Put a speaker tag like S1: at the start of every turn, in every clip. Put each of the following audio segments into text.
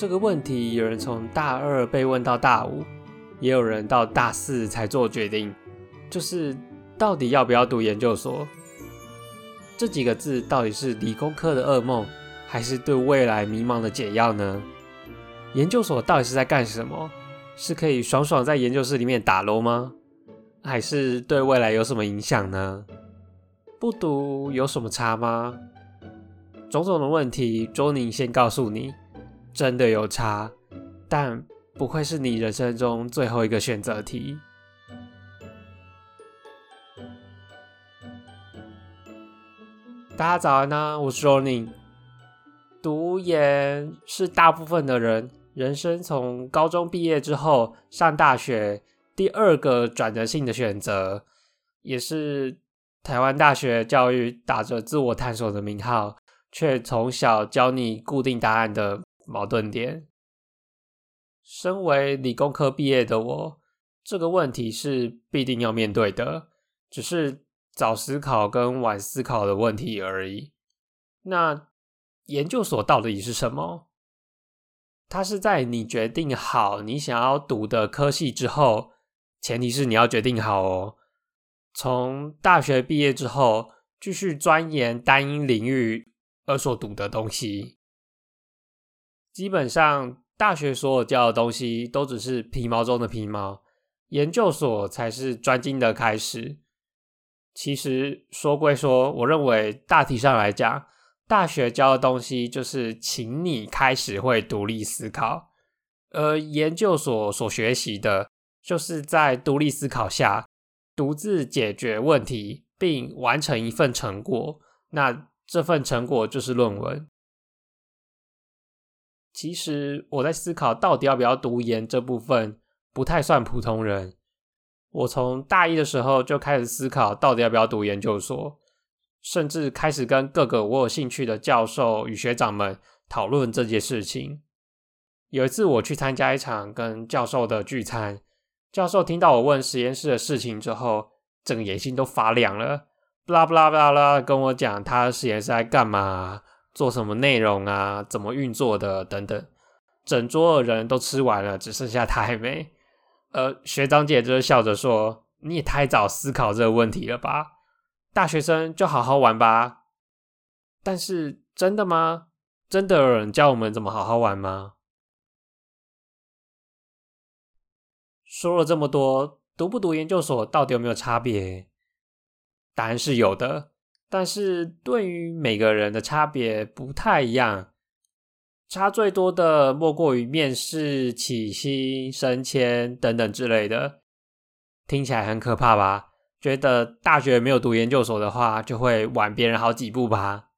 S1: 这个问题，有人从大二被问到大五，也有人到大四才做决定，就是到底要不要读研究所？这几个字到底是理工科的噩梦，还是对未来迷茫的解药呢？研究所到底是在干什么？是可以爽爽在研究室里面打楼吗？还是对未来有什么影响呢？不读有什么差吗？种种的问题，周宁先告诉你。真的有差，但不会是你人生中最后一个选择题。大家早安呢，我是 Ronnie。读研是大部分的人人生从高中毕业之后上大学第二个转折性的选择，也是台湾大学教育打着自我探索的名号，却从小教你固定答案的。矛盾点。身为理工科毕业的我，这个问题是必定要面对的，只是早思考跟晚思考的问题而已。那研究所到底是什么？它是在你决定好你想要读的科系之后，前提是你要决定好哦。从大学毕业之后，继续钻研单一领域而所读的东西。基本上，大学所有教的东西都只是皮毛中的皮毛，研究所才是专精的开始。其实说归说，我认为大体上来讲，大学教的东西就是请你开始会独立思考，而研究所所学习的，就是在独立思考下独自解决问题，并完成一份成果。那这份成果就是论文。其实我在思考到底要不要读研这部分，不太算普通人。我从大一的时候就开始思考到底要不要读研究所，甚至开始跟各个我有兴趣的教授与学长们讨论这件事情。有一次我去参加一场跟教授的聚餐，教授听到我问实验室的事情之后，整个眼睛都发亮了，巴拉巴拉巴拉拉跟我讲他的实验室在干嘛。做什么内容啊？怎么运作的？等等，整桌的人都吃完了，只剩下他还没。呃，学长姐就笑着说：“你也太早思考这个问题了吧？大学生就好好玩吧。”但是真的吗？真的有人教我们怎么好好玩吗？说了这么多，读不读研究所到底有没有差别？答案是有的。但是对于每个人的差别不太一样，差最多的莫过于面试、起薪、升迁等等之类的，听起来很可怕吧？觉得大学没有读研究所的话，就会晚别人好几步吧？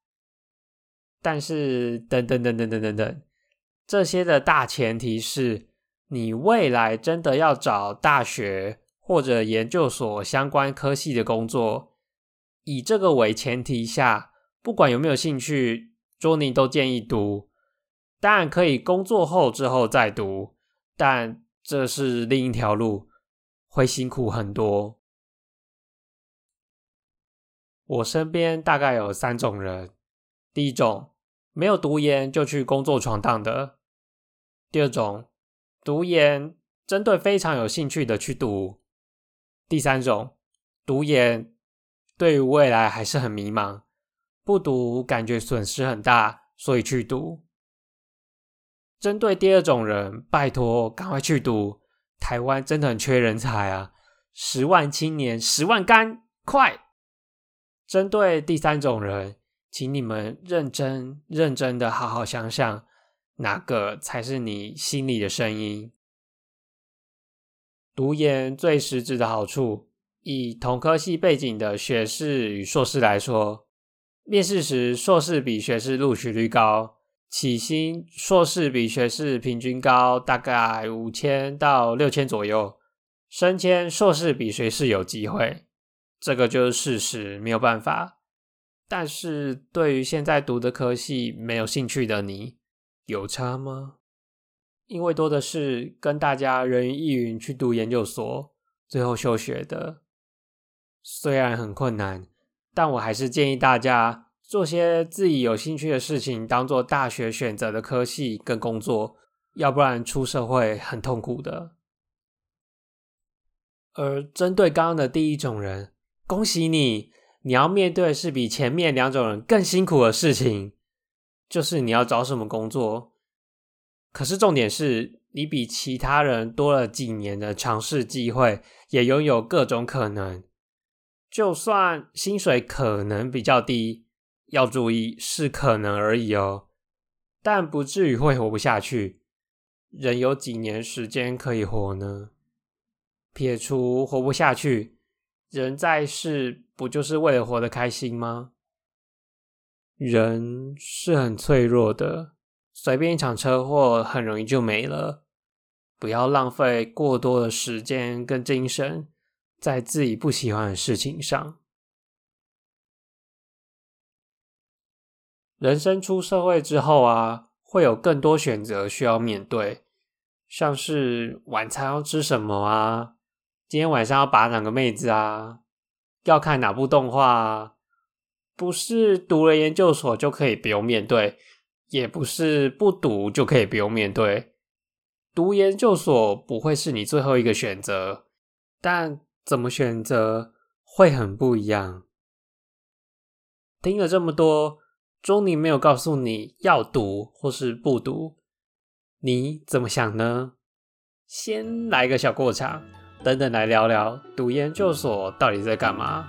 S1: 但是等等等等等等等，这些的大前提是你未来真的要找大学或者研究所相关科系的工作。以这个为前提下，不管有没有兴趣，Joey 都建议读。当然可以工作后之后再读，但这是另一条路，会辛苦很多。我身边大概有三种人：第一种，没有读研就去工作闯荡的；第二种，读研针对非常有兴趣的去读；第三种，读研。对于未来还是很迷茫，不读感觉损失很大，所以去读。针对第二种人，拜托赶快去读，台湾真的很缺人才啊！十万青年，十万干，快！针对第三种人，请你们认真认真的好好想想，哪个才是你心里的声音？读研最实质的好处。以同科系背景的学士与硕士来说，面试时硕士比学士录取率高，起薪硕士比学士平均高大概五千到六千左右，升迁硕士比学士有机会，这个就是事实，没有办法。但是对于现在读的科系没有兴趣的你，有差吗？因为多的是跟大家人云亦云去读研究所，最后休学的。虽然很困难，但我还是建议大家做些自己有兴趣的事情，当做大学选择的科系跟工作，要不然出社会很痛苦的。而针对刚刚的第一种人，恭喜你！你要面对是比前面两种人更辛苦的事情，就是你要找什么工作。可是重点是你比其他人多了几年的尝试机会，也拥有各种可能。就算薪水可能比较低，要注意是可能而已哦，但不至于会活不下去。人有几年时间可以活呢？撇除活不下去。人在世不就是为了活得开心吗？人是很脆弱的，随便一场车祸很容易就没了。不要浪费过多的时间跟精神在自己不喜欢的事情上。人生出社会之后啊，会有更多选择需要面对，像是晚餐要吃什么啊。今天晚上要把哪个妹子啊？要看哪部动画啊？不是读了研究所就可以不用面对，也不是不读就可以不用面对。读研究所不会是你最后一个选择，但怎么选择会很不一样。听了这么多，钟宁没有告诉你要读或是不读，你怎么想呢？先来个小过场。等等，来聊聊读研究所到底在干嘛。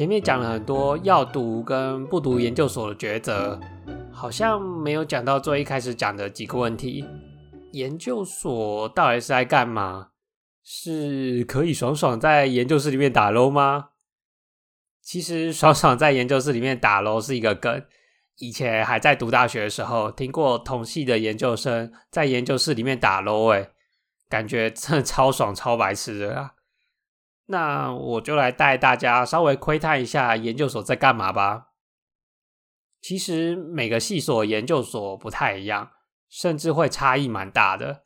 S1: 前面讲了很多要读跟不读研究所的抉择，好像没有讲到最一开始讲的几个问题。研究所到底是在干嘛？是可以爽爽在研究室里面打 l 吗？其实 爽爽在研究室里面打 l 是一个梗。以前还在读大学的时候，听过同系的研究生在研究室里面打 LO，哎，感觉真的超爽超白痴的啊！那我就来带大家稍微窥探一下研究所在干嘛吧。其实每个系所研究所不太一样，甚至会差异蛮大的。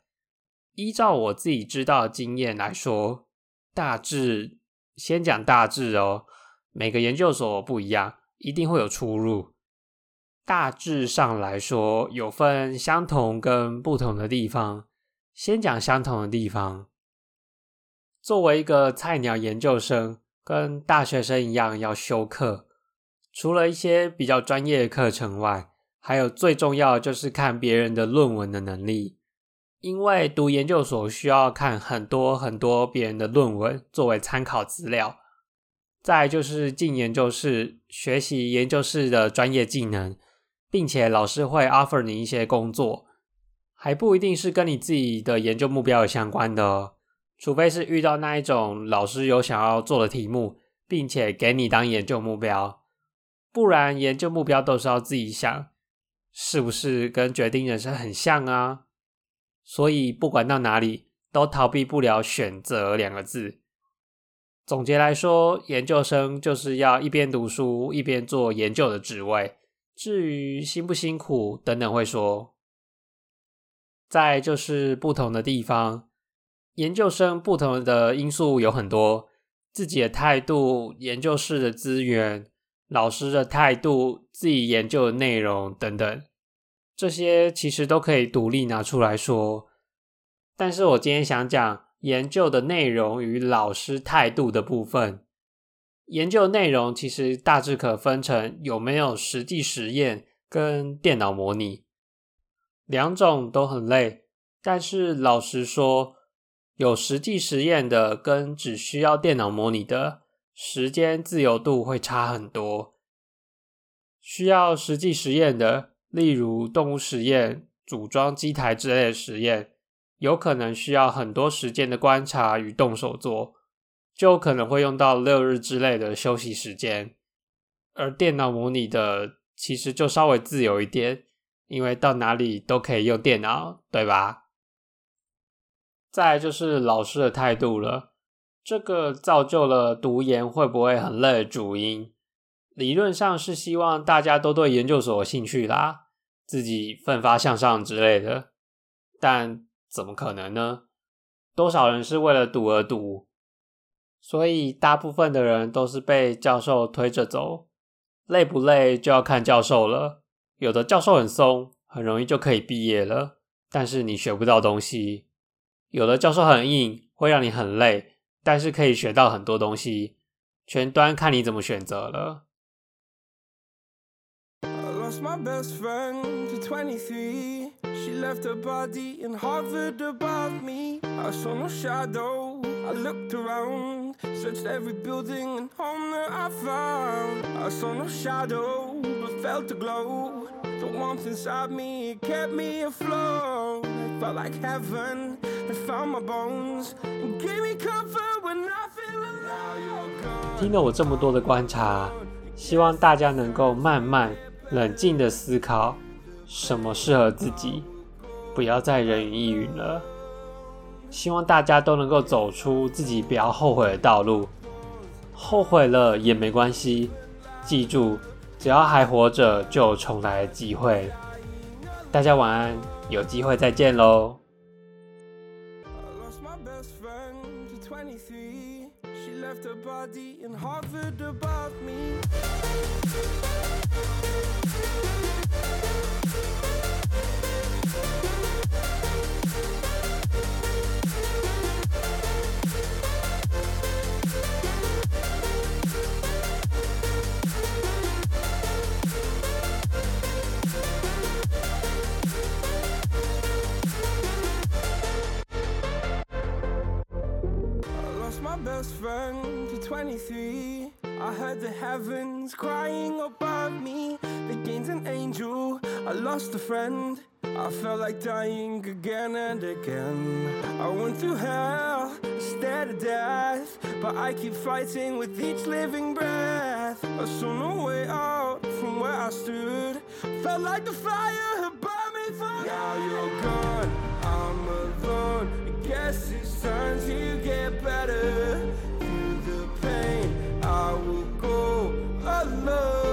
S1: 依照我自己知道的经验来说，大致先讲大致哦。每个研究所不一样，一定会有出入。大致上来说，有分相同跟不同的地方。先讲相同的地方。作为一个菜鸟研究生，跟大学生一样要修课，除了一些比较专业的课程外，还有最重要的就是看别人的论文的能力。因为读研究所需要看很多很多别人的论文作为参考资料。再就是进研究室学习研究室的专业技能，并且老师会 offer 你一些工作，还不一定是跟你自己的研究目标有相关的哦。除非是遇到那一种老师有想要做的题目，并且给你当研究目标，不然研究目标都是要自己想，是不是跟决定人生很像啊？所以不管到哪里，都逃避不了选择两个字。总结来说，研究生就是要一边读书一边做研究的职位。至于辛不辛苦等等会说。再就是不同的地方。研究生不同的因素有很多，自己的态度、研究室的资源、老师的态度、自己研究的内容等等，这些其实都可以独立拿出来说。但是我今天想讲研究的内容与老师态度的部分。研究内容其实大致可分成有没有实际实验跟电脑模拟，两种都很累。但是老实说，有实际实验的跟只需要电脑模拟的时间自由度会差很多。需要实际实验的，例如动物实验、组装机台之类的实验，有可能需要很多时间的观察与动手做。就可能会用到六日之类的休息时间，而电脑模拟的其实就稍微自由一点，因为到哪里都可以用电脑，对吧？再就是老师的态度了，这个造就了读研会不会很累的主因。理论上是希望大家都对研究所有兴趣啦，自己奋发向上之类的，但怎么可能呢？多少人是为了读而读？所以，大部分的人都是被教授推着走，累不累就要看教授了。有的教授很松，很容易就可以毕业了，但是你学不到东西；有的教授很硬，会让你很累，但是可以学到很多东西。全端看你怎么选择了。I looked around, searched every building and home that I found. I saw no shadow, but felt a glow. The warmth inside me kept me afloat. It felt like heaven 听了我这么多的观察，希望大家能够慢慢冷静的思考，什么适合自己，不要再人云亦云了。希望大家都能够走出自己不要后悔的道路，后悔了也没关系。记住，只要还活着，就有重来的机会。大家晚安，有机会再见喽。left a body and hovered above me. Best friend to 23. I heard the heavens crying above me. The gained an angel, I lost a friend. I felt like dying again and again. I went through hell, stared at death. But I keep fighting with each living breath. I saw no way out from where I stood. Felt like the fire had burned me through. Now you're gone. I guess it's time to get better. Through the pain, I will go alone.